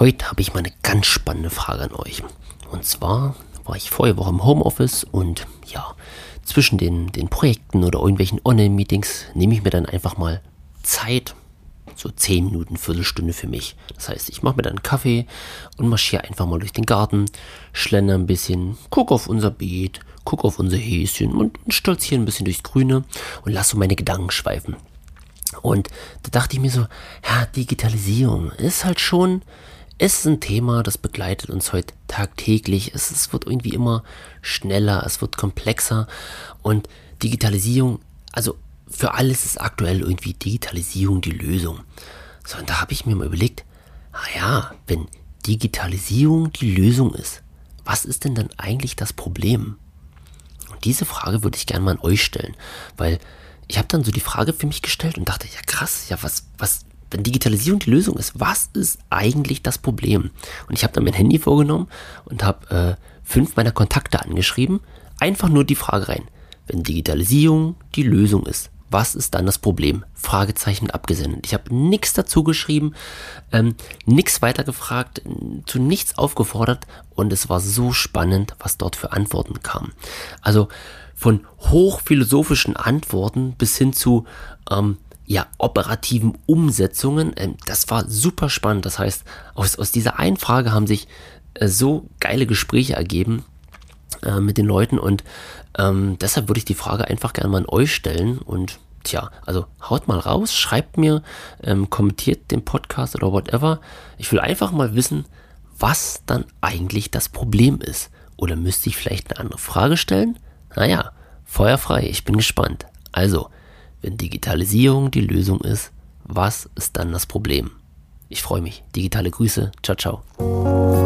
Heute habe ich mal eine ganz spannende Frage an euch. Und zwar war ich vorige Woche im Homeoffice und ja, zwischen den, den Projekten oder irgendwelchen Online-Meetings nehme ich mir dann einfach mal Zeit, so 10 Minuten, Viertelstunde für mich. Das heißt, ich mache mir dann einen Kaffee und marschiere einfach mal durch den Garten, schlender ein bisschen, gucke auf unser Beet, gucke auf unser Häschen und stolziere ein bisschen durchs Grüne und lasse so meine Gedanken schweifen. Und da dachte ich mir so, ja, Digitalisierung ist halt schon es ist ein Thema, das begleitet uns heute tagtäglich. Es, es wird irgendwie immer schneller, es wird komplexer und Digitalisierung, also für alles ist aktuell irgendwie Digitalisierung die Lösung. So, und da habe ich mir mal überlegt, naja, wenn Digitalisierung die Lösung ist, was ist denn dann eigentlich das Problem? Und diese Frage würde ich gerne mal an euch stellen, weil ich habe dann so die Frage für mich gestellt und dachte, ja krass, ja was, was, wenn Digitalisierung die Lösung ist, was ist eigentlich das Problem? Und ich habe dann mein Handy vorgenommen und habe äh, fünf meiner Kontakte angeschrieben. Einfach nur die Frage rein. Wenn Digitalisierung die Lösung ist, was ist dann das Problem? Fragezeichen abgesendet. Ich habe nichts dazu geschrieben, ähm, nichts weiter gefragt, zu nichts aufgefordert und es war so spannend, was dort für Antworten kamen. Also von hochphilosophischen Antworten bis hin zu ähm, ja, operativen Umsetzungen. Ähm, das war super spannend. Das heißt, aus, aus dieser einen Frage haben sich äh, so geile Gespräche ergeben äh, mit den Leuten und ähm, deshalb würde ich die Frage einfach gerne mal an euch stellen und tja, also haut mal raus, schreibt mir, ähm, kommentiert den Podcast oder whatever. Ich will einfach mal wissen, was dann eigentlich das Problem ist. Oder müsste ich vielleicht eine andere Frage stellen? Naja, feuerfrei, ich bin gespannt. Also, wenn Digitalisierung die Lösung ist, was ist dann das Problem? Ich freue mich. Digitale Grüße. Ciao, ciao.